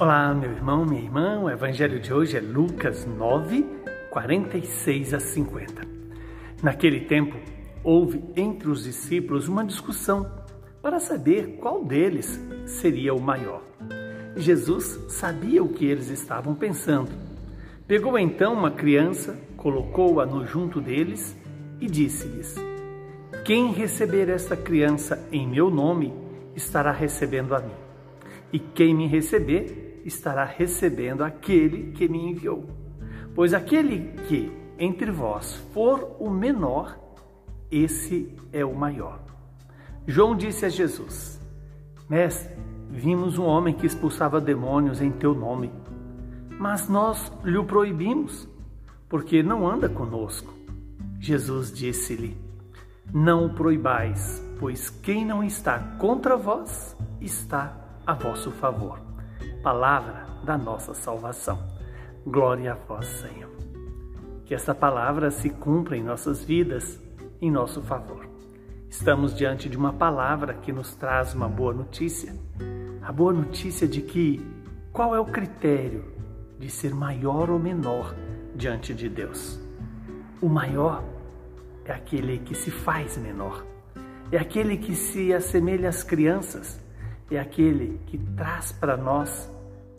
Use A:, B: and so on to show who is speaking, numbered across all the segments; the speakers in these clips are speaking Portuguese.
A: Olá, meu irmão, minha irmã. O evangelho de hoje é Lucas 9, 46 a 50. Naquele tempo, houve entre os discípulos uma discussão para saber qual deles seria o maior. Jesus sabia o que eles estavam pensando. Pegou então uma criança, colocou-a no junto deles e disse-lhes: Quem receber esta criança em meu nome, estará recebendo a mim. E quem me receber, estará recebendo aquele que me enviou. Pois aquele que entre vós for o menor, esse é o maior. João disse a Jesus: Mestre, vimos um homem que expulsava demônios em teu nome, mas nós lhe proibimos, porque não anda conosco. Jesus disse-lhe: Não o proibais, pois quem não está contra vós está a vosso favor palavra da nossa salvação. Glória a vós, Senhor. Que essa palavra se cumpra em nossas vidas, em nosso favor. Estamos diante de uma palavra que nos traz uma boa notícia. A boa notícia de que qual é o critério de ser maior ou menor diante de Deus? O maior é aquele que se faz menor. É aquele que se assemelha às crianças é aquele que traz para nós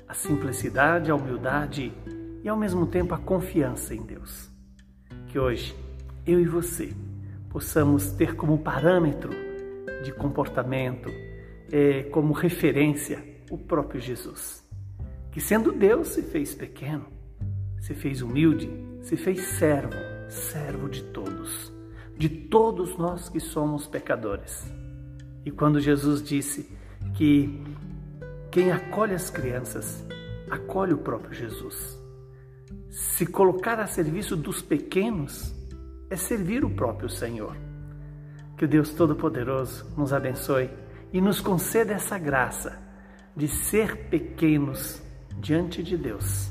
A: a simplicidade, a humildade e ao mesmo tempo a confiança em Deus. Que hoje eu e você possamos ter como parâmetro de comportamento, é, como referência, o próprio Jesus, que sendo Deus se fez pequeno, se fez humilde, se fez servo, servo de todos, de todos nós que somos pecadores. E quando Jesus disse: que quem acolhe as crianças acolhe o próprio Jesus. Se colocar a serviço dos pequenos é servir o próprio Senhor. Que o Deus Todo-Poderoso nos abençoe e nos conceda essa graça de ser pequenos diante de Deus,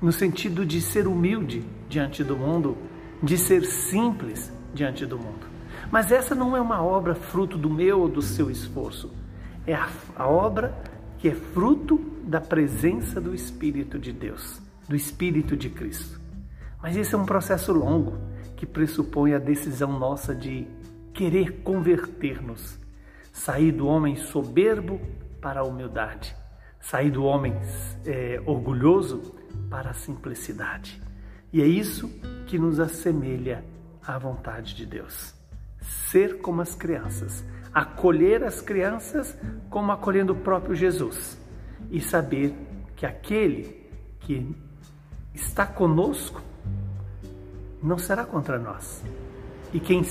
A: no sentido de ser humilde diante do mundo, de ser simples diante do mundo. Mas essa não é uma obra fruto do meu ou do seu esforço é a, a obra que é fruto da presença do Espírito de Deus, do Espírito de Cristo. Mas esse é um processo longo que pressupõe a decisão nossa de querer converter-nos, sair do homem soberbo para a humildade, sair do homem é, orgulhoso para a simplicidade. E é isso que nos assemelha à vontade de Deus. Ser como as crianças, acolher as crianças como acolhendo o próprio Jesus e saber que aquele que está conosco não será contra nós. E quem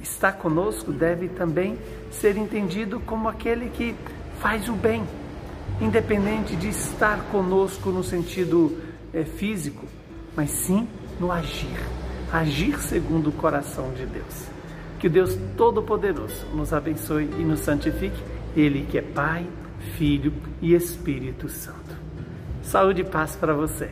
A: está conosco deve também ser entendido como aquele que faz o bem, independente de estar conosco no sentido é, físico, mas sim no agir, agir segundo o coração de Deus. Que Deus Todo-Poderoso nos abençoe e nos santifique, Ele que é Pai, Filho e Espírito Santo. Saúde e paz para você.